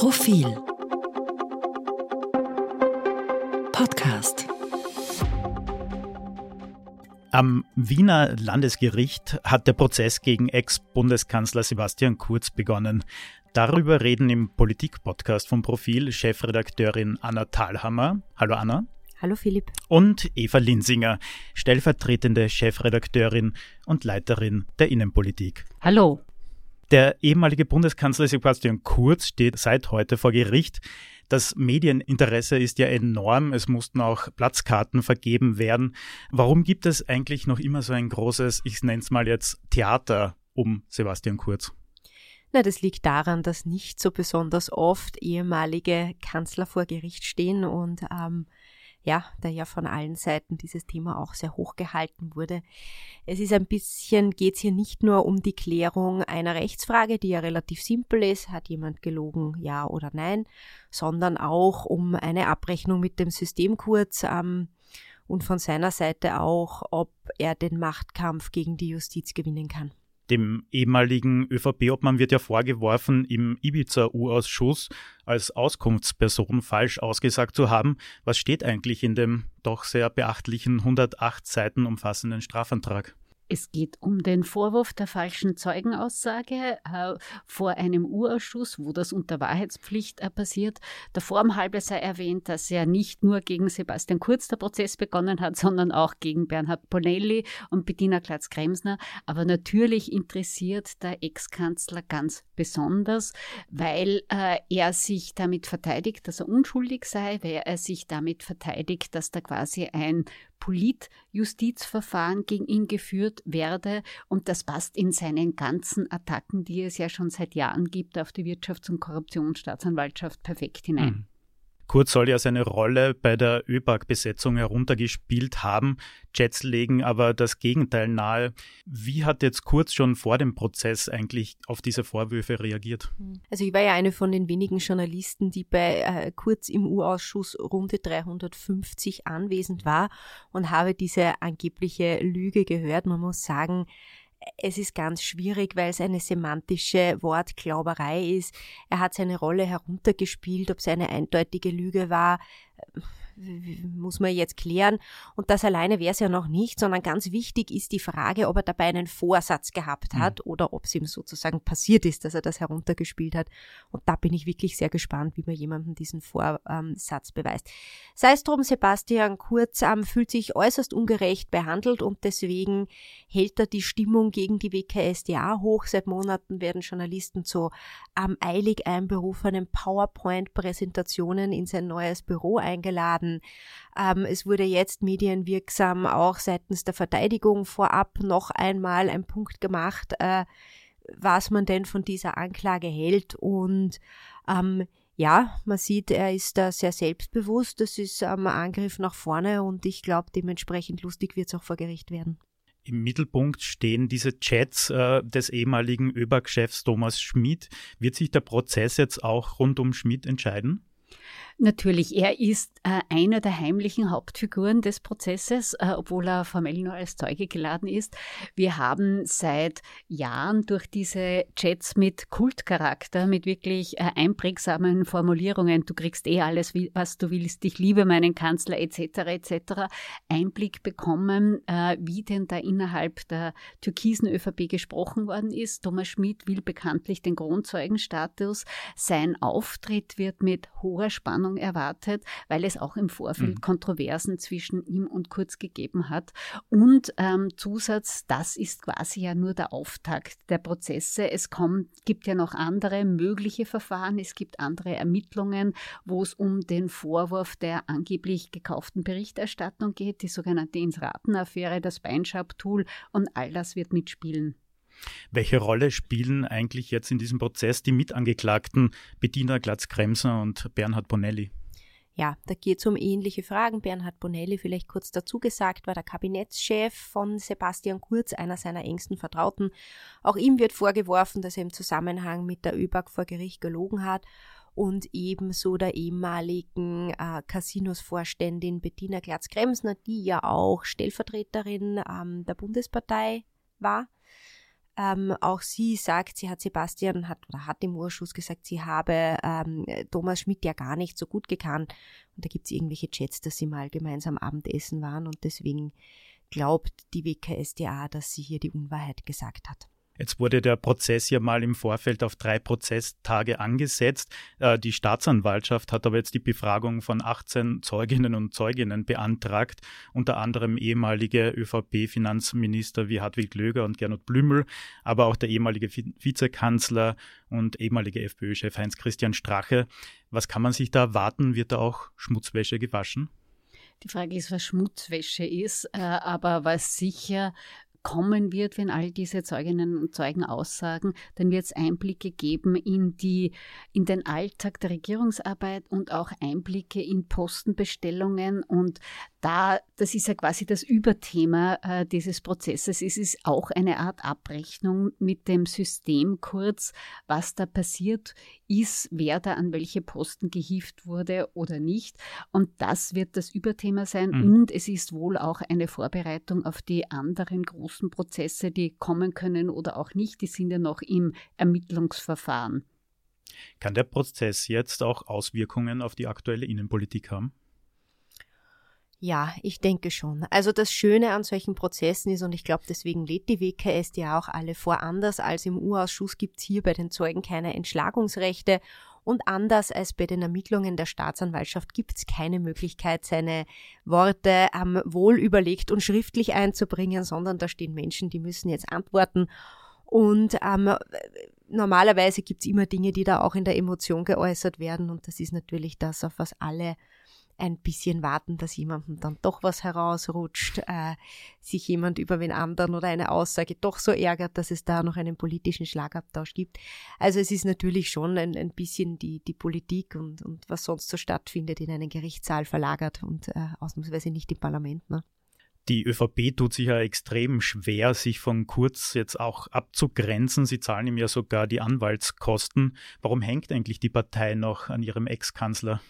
Profil Podcast am Wiener Landesgericht hat der Prozess gegen Ex-Bundeskanzler Sebastian Kurz begonnen. Darüber reden im Politik-Podcast vom Profil Chefredakteurin Anna Thalhammer. Hallo Anna. Hallo Philipp. Und Eva Linsinger, stellvertretende Chefredakteurin und Leiterin der Innenpolitik. Hallo. Der ehemalige Bundeskanzler Sebastian Kurz steht seit heute vor Gericht. Das Medieninteresse ist ja enorm. Es mussten auch Platzkarten vergeben werden. Warum gibt es eigentlich noch immer so ein großes, ich nenne es mal jetzt, Theater um Sebastian Kurz? Na, das liegt daran, dass nicht so besonders oft ehemalige Kanzler vor Gericht stehen und ähm, ja, da ja von allen Seiten dieses Thema auch sehr hoch gehalten wurde. Es ist ein bisschen, geht es hier nicht nur um die Klärung einer Rechtsfrage, die ja relativ simpel ist, hat jemand gelogen, ja oder nein, sondern auch um eine Abrechnung mit dem System kurz ähm, und von seiner Seite auch, ob er den Machtkampf gegen die Justiz gewinnen kann. Dem ehemaligen ÖVP-Obmann wird ja vorgeworfen, im Ibiza-U-Ausschuss als Auskunftsperson falsch ausgesagt zu haben. Was steht eigentlich in dem doch sehr beachtlichen 108 Seiten umfassenden Strafantrag? Es geht um den Vorwurf der falschen Zeugenaussage äh, vor einem Urausschuss, wo das unter Wahrheitspflicht äh, passiert. Davor im halbe sei erwähnt, dass ja nicht nur gegen Sebastian Kurz der Prozess begonnen hat, sondern auch gegen Bernhard Bonelli und Bettina Klatz-Kremsner. Aber natürlich interessiert der Ex-Kanzler ganz besonders, weil äh, er sich damit verteidigt, dass er unschuldig sei, weil er sich damit verteidigt, dass da quasi ein Politjustizverfahren gegen ihn geführt werde. Und das passt in seinen ganzen Attacken, die es ja schon seit Jahren gibt, auf die Wirtschafts- und Korruptionsstaatsanwaltschaft perfekt hinein. Mhm. Kurz soll ja seine Rolle bei der ÖBAG-Besetzung heruntergespielt haben. Jets legen aber das Gegenteil nahe. Wie hat jetzt Kurz schon vor dem Prozess eigentlich auf diese Vorwürfe reagiert? Also ich war ja eine von den wenigen Journalisten, die bei äh, Kurz im U-Ausschuss Runde 350 anwesend war und habe diese angebliche Lüge gehört. Man muss sagen, es ist ganz schwierig, weil es eine semantische Wortglauberei ist. Er hat seine Rolle heruntergespielt, ob es eine eindeutige Lüge war muss man jetzt klären. Und das alleine wäre es ja noch nicht, sondern ganz wichtig ist die Frage, ob er dabei einen Vorsatz gehabt hat mhm. oder ob es ihm sozusagen passiert ist, dass er das heruntergespielt hat. Und da bin ich wirklich sehr gespannt, wie man jemandem diesen Vorsatz beweist. Sei es drum, Sebastian Kurz ähm, fühlt sich äußerst ungerecht behandelt und deswegen hält er die Stimmung gegen die WKSDA hoch. Seit Monaten werden Journalisten zu ähm, eilig einberufenen PowerPoint-Präsentationen in sein neues Büro eingeladen. Ähm, es wurde jetzt medienwirksam auch seitens der Verteidigung vorab noch einmal ein Punkt gemacht, äh, was man denn von dieser Anklage hält und ähm, ja, man sieht, er ist da sehr selbstbewusst. Das ist ähm, ein Angriff nach vorne und ich glaube, dementsprechend lustig wird es auch vor Gericht werden. Im Mittelpunkt stehen diese Chats äh, des ehemaligen ÖBAG-Chefs Thomas Schmidt. Wird sich der Prozess jetzt auch rund um Schmidt entscheiden? Natürlich, er ist äh, einer der heimlichen Hauptfiguren des Prozesses, äh, obwohl er formell nur als Zeuge geladen ist. Wir haben seit Jahren durch diese Chats mit Kultcharakter, mit wirklich äh, einprägsamen Formulierungen, du kriegst eh alles, was du willst, ich liebe meinen Kanzler etc. etc. Einblick bekommen, äh, wie denn da innerhalb der türkisen ÖVP gesprochen worden ist. Thomas Schmidt will bekanntlich den Kronzeugenstatus. Sein Auftritt wird mit hoher Spannung Spannung erwartet, weil es auch im Vorfeld mhm. Kontroversen zwischen ihm und Kurz gegeben hat. Und ähm, Zusatz, das ist quasi ja nur der Auftakt der Prozesse. Es kommt, gibt ja noch andere mögliche Verfahren, es gibt andere Ermittlungen, wo es um den Vorwurf der angeblich gekauften Berichterstattung geht, die sogenannte Insraten-Affäre, das Beinschab-Tool und all das wird mitspielen. Welche Rolle spielen eigentlich jetzt in diesem Prozess die Mitangeklagten Bettina Glatz-Kremser und Bernhard Bonelli? Ja, da geht es um ähnliche Fragen. Bernhard Bonelli, vielleicht kurz dazu gesagt, war der Kabinettschef von Sebastian Kurz, einer seiner engsten Vertrauten. Auch ihm wird vorgeworfen, dass er im Zusammenhang mit der ÖBAG vor Gericht gelogen hat und ebenso der ehemaligen äh, Casinos-Vorständin Bettina Glatz-Kremsner, die ja auch Stellvertreterin ähm, der Bundespartei war. Ähm, auch sie sagt, sie hat Sebastian hat oder hat im Urschuss gesagt, sie habe ähm, Thomas Schmidt ja gar nicht so gut gekannt. Und da gibt es irgendwelche Chats, dass sie mal gemeinsam Abendessen waren und deswegen glaubt die WKSDA, dass sie hier die Unwahrheit gesagt hat. Jetzt wurde der Prozess ja mal im Vorfeld auf drei Prozesstage angesetzt. Äh, die Staatsanwaltschaft hat aber jetzt die Befragung von 18 Zeuginnen und Zeuginnen beantragt, unter anderem ehemalige ÖVP-Finanzminister wie Hartwig Löger und Gernot Blümel, aber auch der ehemalige Vizekanzler und ehemalige FPÖ-Chef Heinz-Christian Strache. Was kann man sich da erwarten? Wird da auch Schmutzwäsche gewaschen? Die Frage ist, was Schmutzwäsche ist, äh, aber was sicher kommen wird, wenn all diese Zeuginnen und Zeugen aussagen, dann wird es Einblicke geben in die, in den Alltag der Regierungsarbeit und auch Einblicke in Postenbestellungen und da, das ist ja quasi das Überthema äh, dieses Prozesses. Es ist auch eine Art Abrechnung mit dem System kurz, was da passiert ist, wer da an welche Posten gehieft wurde oder nicht. Und das wird das Überthema sein. Mhm. Und es ist wohl auch eine Vorbereitung auf die anderen großen Prozesse, die kommen können oder auch nicht. Die sind ja noch im Ermittlungsverfahren. Kann der Prozess jetzt auch Auswirkungen auf die aktuelle Innenpolitik haben? Ja, ich denke schon. Also das Schöne an solchen Prozessen ist, und ich glaube, deswegen lädt die WKS ja auch alle vor, anders als im U-Ausschuss gibt's hier bei den Zeugen keine Entschlagungsrechte und anders als bei den Ermittlungen der Staatsanwaltschaft gibt's keine Möglichkeit, seine Worte ähm, wohl überlegt und schriftlich einzubringen, sondern da stehen Menschen, die müssen jetzt antworten. Und ähm, normalerweise gibt's immer Dinge, die da auch in der Emotion geäußert werden. Und das ist natürlich das, auf was alle ein bisschen warten, dass jemandem dann doch was herausrutscht, äh, sich jemand über den anderen oder eine Aussage doch so ärgert, dass es da noch einen politischen Schlagabtausch gibt. Also es ist natürlich schon ein, ein bisschen die, die Politik und, und was sonst so stattfindet in einen Gerichtssaal verlagert und äh, ausnahmsweise nicht im Parlament. Ne? Die ÖVP tut sich ja extrem schwer, sich von Kurz jetzt auch abzugrenzen. Sie zahlen ihm ja sogar die Anwaltskosten. Warum hängt eigentlich die Partei noch an ihrem Ex-Kanzler?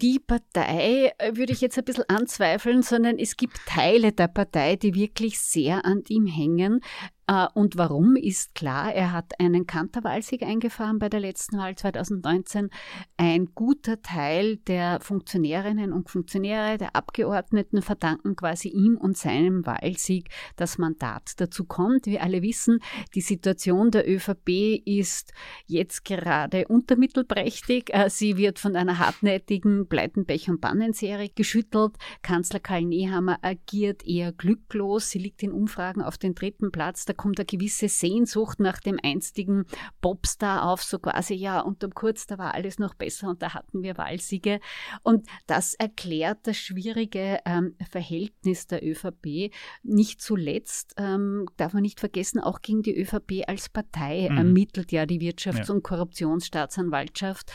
Die Partei äh, würde ich jetzt ein bisschen anzweifeln, sondern es gibt Teile der Partei, die wirklich sehr an ihm hängen. Äh, und warum ist klar, er hat einen Kanterwahlsieg eingefahren bei der letzten Wahl 2019. Ein guter Teil der Funktionärinnen und Funktionäre, der Abgeordneten verdanken quasi ihm und seinem Wahlsieg das Mandat. Dazu kommt, wir alle wissen, die Situation der ÖVP ist jetzt gerade untermittelprächtig. Äh, sie wird von einer hartnäckigen Pleitenpech- und Bannenserie geschüttelt. Kanzler Karl Nehammer agiert eher glücklos. Sie liegt in Umfragen auf den dritten Platz. Der kommt eine gewisse Sehnsucht nach dem einstigen Popstar auf, so quasi, ja, unterm Kurz, da war alles noch besser und da hatten wir Wahlsiege. Und das erklärt das schwierige ähm, Verhältnis der ÖVP. Nicht zuletzt ähm, darf man nicht vergessen, auch gegen die ÖVP als Partei mhm. ermittelt ja die Wirtschafts- ja. und Korruptionsstaatsanwaltschaft.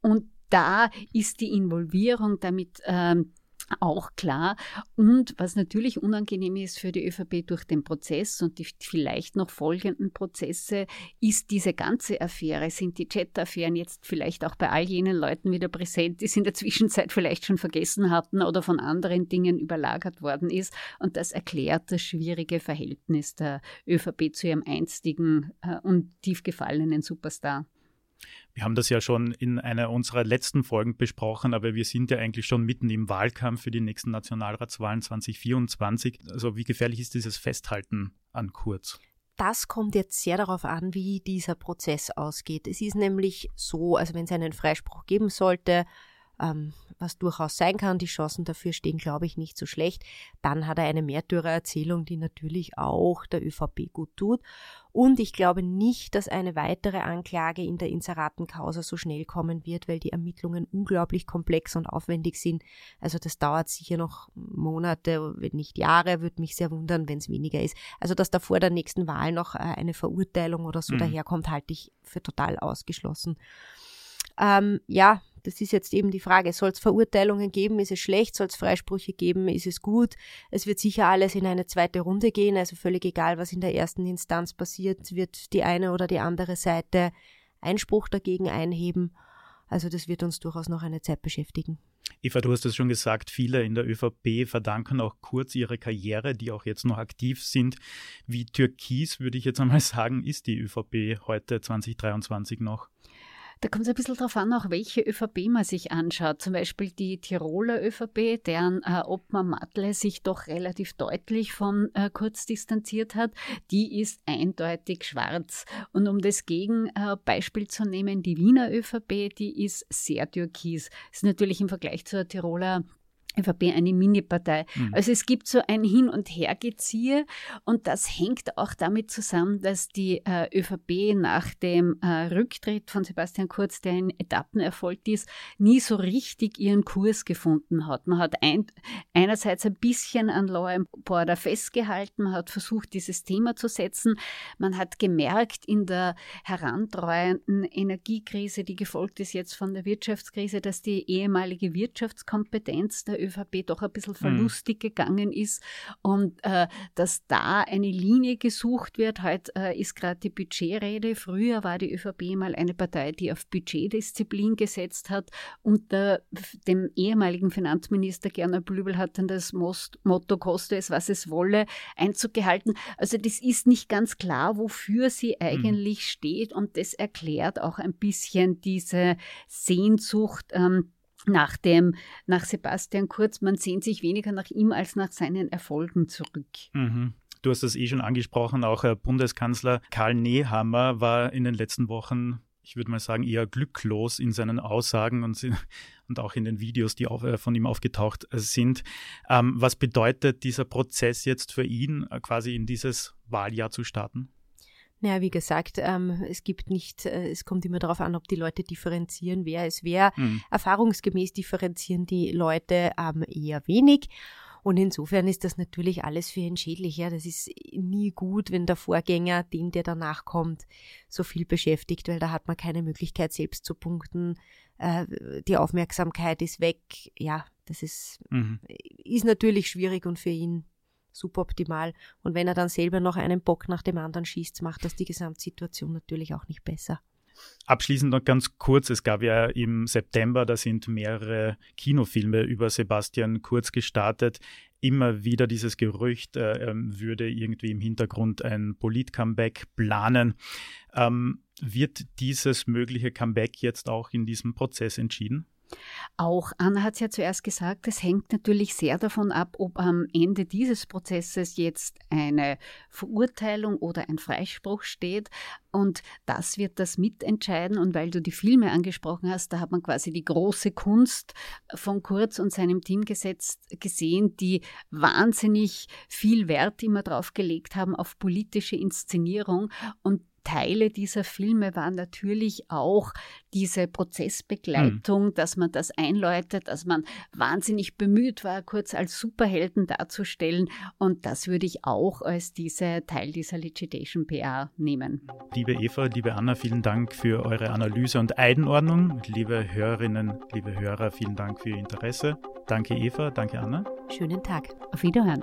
Und da ist die Involvierung damit ähm, auch klar. Und was natürlich unangenehm ist für die ÖVP durch den Prozess und die vielleicht noch folgenden Prozesse, ist diese ganze Affäre, sind die Chat-Affären jetzt vielleicht auch bei all jenen Leuten wieder präsent, die es in der Zwischenzeit vielleicht schon vergessen hatten oder von anderen Dingen überlagert worden ist. Und das erklärt das schwierige Verhältnis der ÖVP zu ihrem einstigen äh, und tief gefallenen Superstar. Wir haben das ja schon in einer unserer letzten Folgen besprochen, aber wir sind ja eigentlich schon mitten im Wahlkampf für die nächsten Nationalratswahlen 2024. Also wie gefährlich ist dieses Festhalten an Kurz? Das kommt jetzt sehr darauf an, wie dieser Prozess ausgeht. Es ist nämlich so, also wenn es einen Freispruch geben sollte, ähm, was durchaus sein kann. Die Chancen dafür stehen, glaube ich, nicht so schlecht. Dann hat er eine Märtyrererzählung, die natürlich auch der ÖVP gut tut. Und ich glaube nicht, dass eine weitere Anklage in der Inseratenkausa so schnell kommen wird, weil die Ermittlungen unglaublich komplex und aufwendig sind. Also das dauert sicher noch Monate, wenn nicht Jahre, würde mich sehr wundern, wenn es weniger ist. Also dass da vor der nächsten Wahl noch äh, eine Verurteilung oder so mhm. daherkommt, halte ich für total ausgeschlossen. Ähm, ja, das ist jetzt eben die Frage. Soll es Verurteilungen geben? Ist es schlecht? Soll es Freisprüche geben? Ist es gut? Es wird sicher alles in eine zweite Runde gehen. Also völlig egal, was in der ersten Instanz passiert, wird die eine oder die andere Seite Einspruch dagegen einheben. Also das wird uns durchaus noch eine Zeit beschäftigen. Eva, du hast es schon gesagt, viele in der ÖVP verdanken auch kurz ihre Karriere, die auch jetzt noch aktiv sind. Wie türkis, würde ich jetzt einmal sagen, ist die ÖVP heute 2023 noch? Da kommt es ein bisschen darauf an, auch welche ÖVP man sich anschaut. Zum Beispiel die Tiroler ÖVP, deren äh, Obmann Matle sich doch relativ deutlich von äh, Kurz distanziert hat, die ist eindeutig schwarz. Und um das Gegenbeispiel äh, zu nehmen, die Wiener ÖVP, die ist sehr türkis. Ist natürlich im Vergleich zur Tiroler ÖVP eine Mini-Partei. Mhm. Also es gibt so ein Hin- und Hergeziehe und das hängt auch damit zusammen, dass die äh, ÖVP nach dem äh, Rücktritt von Sebastian Kurz, der in Etappen erfolgt ist, nie so richtig ihren Kurs gefunden hat. Man hat ein, einerseits ein bisschen an Law and Border festgehalten, man hat versucht, dieses Thema zu setzen. Man hat gemerkt in der herantreuenden Energiekrise, die gefolgt ist jetzt von der Wirtschaftskrise, dass die ehemalige Wirtschaftskompetenz der ÖVP doch ein bisschen verlustig mhm. gegangen ist und äh, dass da eine Linie gesucht wird. Heute äh, ist gerade die Budgetrede. Früher war die ÖVP mal eine Partei, die auf Budgetdisziplin gesetzt hat. Unter dem ehemaligen Finanzminister Gernot Blübel hat dann das Most Motto koste es, was es wolle, Einzug gehalten. Also das ist nicht ganz klar, wofür sie eigentlich mhm. steht und das erklärt auch ein bisschen diese Sehnsucht. Ähm, nach dem, nach Sebastian Kurz, man sehnt sich weniger nach ihm als nach seinen Erfolgen zurück. Mhm. Du hast es eh schon angesprochen, auch Bundeskanzler Karl Nehammer war in den letzten Wochen, ich würde mal sagen, eher glücklos in seinen Aussagen und, und auch in den Videos, die auf, äh, von ihm aufgetaucht sind. Ähm, was bedeutet dieser Prozess jetzt für ihn, äh, quasi in dieses Wahljahr zu starten? Naja, wie gesagt, ähm, es gibt nicht, äh, es kommt immer darauf an, ob die Leute differenzieren, wer es wer. Mhm. Erfahrungsgemäß differenzieren die Leute ähm, eher wenig. Und insofern ist das natürlich alles für ihn schädlich. Ja, das ist nie gut, wenn der Vorgänger, den der danach kommt, so viel beschäftigt, weil da hat man keine Möglichkeit, selbst zu punkten. Äh, die Aufmerksamkeit ist weg. Ja, das ist, mhm. ist natürlich schwierig und für ihn suboptimal. Und wenn er dann selber noch einen Bock nach dem anderen schießt, macht das die Gesamtsituation natürlich auch nicht besser. Abschließend noch ganz kurz, es gab ja im September, da sind mehrere Kinofilme über Sebastian Kurz gestartet. Immer wieder dieses Gerücht, äh, ähm, würde irgendwie im Hintergrund ein Polit-Comeback planen. Ähm, wird dieses mögliche Comeback jetzt auch in diesem Prozess entschieden? Auch Anna hat es ja zuerst gesagt, es hängt natürlich sehr davon ab, ob am Ende dieses Prozesses jetzt eine Verurteilung oder ein Freispruch steht. Und das wird das mitentscheiden. Und weil du die Filme angesprochen hast, da hat man quasi die große Kunst von Kurz und seinem Team gesetzt, gesehen, die wahnsinnig viel Wert immer drauf gelegt haben auf politische Inszenierung. Und Teile dieser Filme waren natürlich auch diese Prozessbegleitung, mhm. dass man das einläutet, dass man wahnsinnig bemüht war, kurz als Superhelden darzustellen. Und das würde ich auch als diese Teil dieser Legitation PR nehmen. Liebe Eva, liebe Anna, vielen Dank für eure Analyse und Einordnung. Liebe Hörerinnen, liebe Hörer, vielen Dank für Ihr Interesse. Danke Eva, danke Anna. Schönen Tag. Auf Wiederhören.